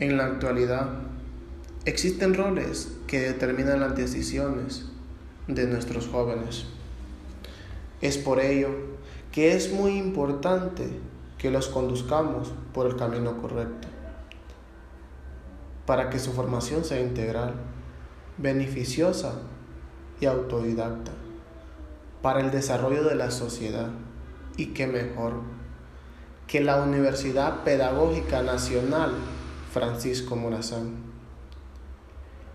En la actualidad, existen roles que determinan las decisiones de nuestros jóvenes. Es por ello que es muy importante que los conduzcamos por el camino correcto, para que su formación sea integral, beneficiosa y autodidacta, para el desarrollo de la sociedad y qué mejor que la Universidad Pedagógica Nacional Francisco Morazán,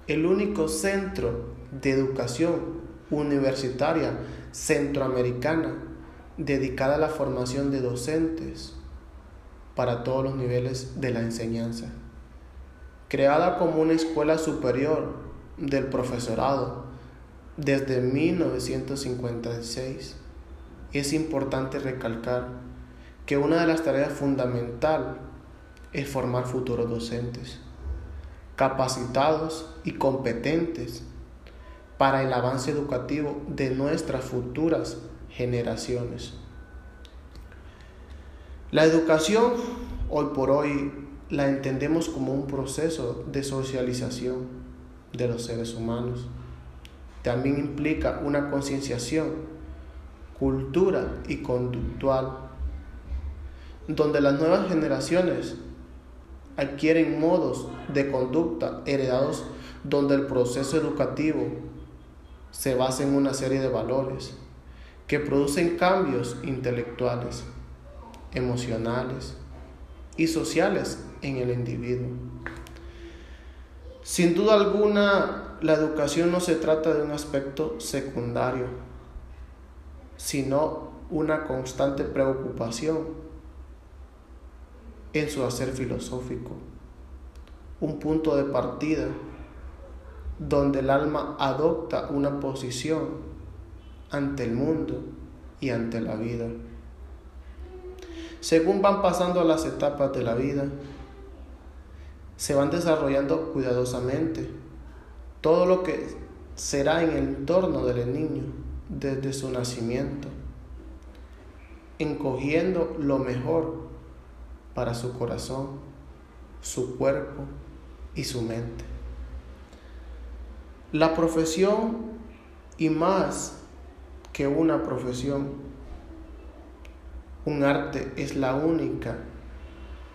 el único centro de educación universitaria centroamericana dedicada a la formación de docentes para todos los niveles de la enseñanza, creada como una escuela superior del profesorado desde 1956. Es importante recalcar que una de las tareas fundamentales es formar futuros docentes, capacitados y competentes para el avance educativo de nuestras futuras generaciones. La educación, hoy por hoy, la entendemos como un proceso de socialización de los seres humanos. También implica una concienciación, cultura y conductual, donde las nuevas generaciones adquieren modos de conducta heredados donde el proceso educativo se basa en una serie de valores que producen cambios intelectuales, emocionales y sociales en el individuo. Sin duda alguna, la educación no se trata de un aspecto secundario, sino una constante preocupación en su hacer filosófico, un punto de partida donde el alma adopta una posición ante el mundo y ante la vida. Según van pasando las etapas de la vida, se van desarrollando cuidadosamente todo lo que será en el entorno del niño desde su nacimiento, encogiendo lo mejor para su corazón, su cuerpo y su mente. La profesión y más que una profesión, un arte es la única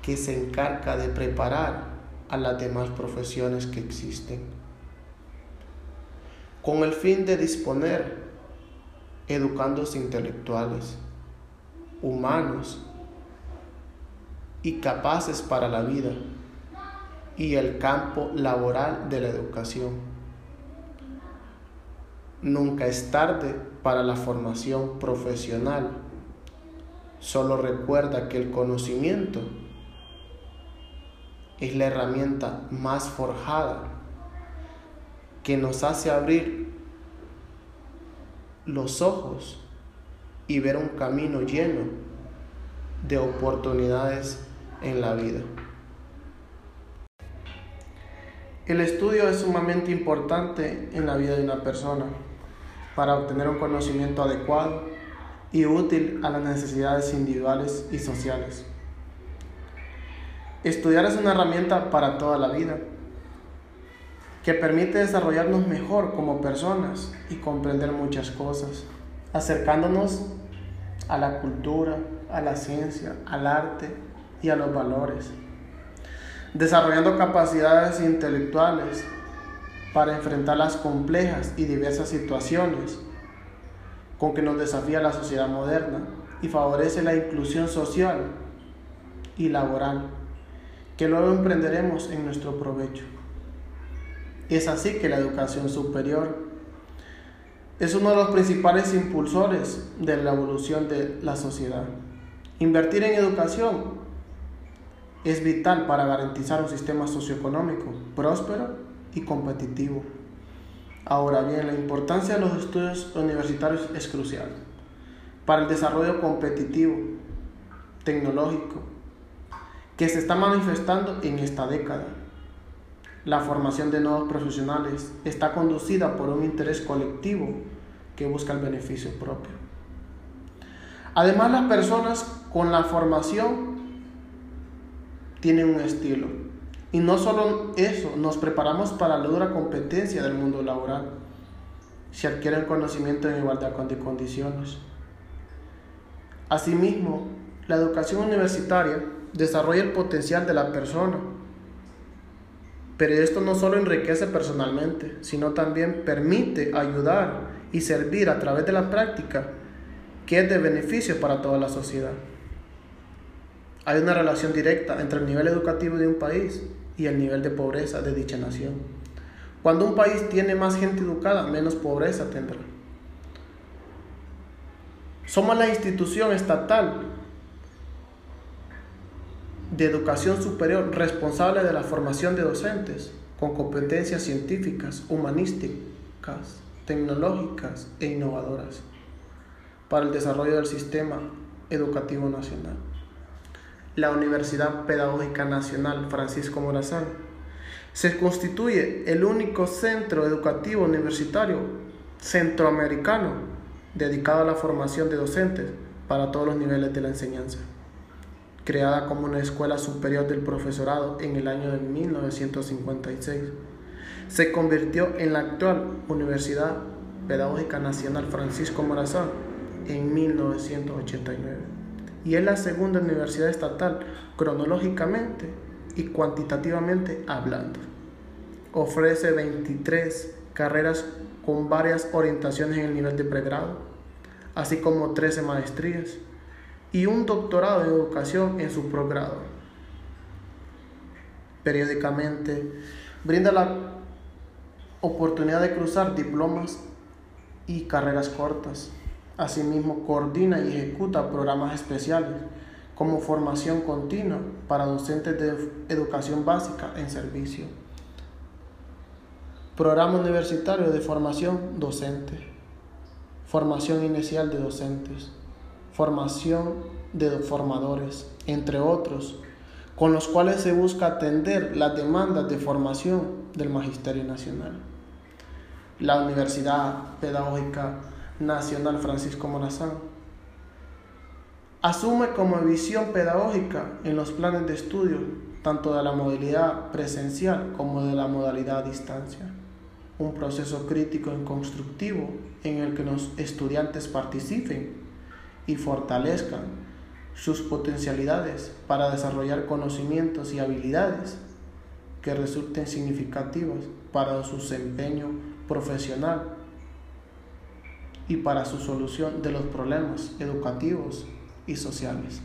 que se encarga de preparar a las demás profesiones que existen, con el fin de disponer educandos intelectuales, humanos y capaces para la vida y el campo laboral de la educación. Nunca es tarde para la formación profesional. Solo recuerda que el conocimiento es la herramienta más forjada que nos hace abrir los ojos y ver un camino lleno de oportunidades en la vida. El estudio es sumamente importante en la vida de una persona para obtener un conocimiento adecuado y útil a las necesidades individuales y sociales. Estudiar es una herramienta para toda la vida que permite desarrollarnos mejor como personas y comprender muchas cosas, acercándonos a la cultura, a la ciencia, al arte y a los valores, desarrollando capacidades intelectuales para enfrentar las complejas y diversas situaciones con que nos desafía la sociedad moderna y favorece la inclusión social y laboral que luego emprenderemos en nuestro provecho. Es así que la educación superior es uno de los principales impulsores de la evolución de la sociedad. Invertir en educación es vital para garantizar un sistema socioeconómico próspero y competitivo. Ahora bien, la importancia de los estudios universitarios es crucial para el desarrollo competitivo, tecnológico, que se está manifestando en esta década. La formación de nuevos profesionales está conducida por un interés colectivo que busca el beneficio propio. Además, las personas con la formación tienen un estilo Y no solo eso, nos preparamos para la dura competencia del mundo laboral. Se adquiere conocimiento en igualdad de condiciones. Asimismo, la educación universitaria desarrolla el potencial de la persona. Pero esto no solo enriquece personalmente, sino también permite ayudar y servir a través de la práctica que es de beneficio para toda la sociedad. Hay una relación directa entre el nivel educativo de un país y el nivel de pobreza de dicha nación. Cuando un país tiene más gente educada, menos pobreza tendrá. Somos la institución estatal de educación superior responsable de la formación de docentes con competencias científicas, humanísticas, tecnológicas e innovadoras para el desarrollo del sistema educativo nacional. La Universidad Pedagógica Nacional Francisco Morazán se constituye el único centro educativo universitario centroamericano dedicado a la formación de docentes para todos los niveles de la enseñanza creada como una escuela superior del profesorado en el año de 1956. Se convirtió en la actual Universidad Pedagógica Nacional Francisco Morazán en 1989 y es la segunda universidad estatal cronológicamente y cuantitativamente hablando. Ofrece 23 carreras con varias orientaciones en el nivel de pregrado, así como 13 maestrías y un doctorado en educación en su progrado. Periódicamente brinda la oportunidad de cruzar diplomas y carreras cortas. Asimismo, coordina y ejecuta programas especiales como formación continua para docentes de educación básica en servicio. Programa universitario de formación docente. Formación inicial de docentes formación de formadores, entre otros, con los cuales se busca atender las demandas de formación del Magisterio Nacional. La Universidad Pedagógica Nacional Francisco Morazán. Asume como visión pedagógica en los planes de estudio tanto de la modalidad presencial como de la modalidad a distancia, un proceso crítico y constructivo en el que los estudiantes participen y fortalezcan sus potencialidades para desarrollar conocimientos y habilidades que resulten significativas para su desempeño profesional y para su solución de los problemas educativos y sociales.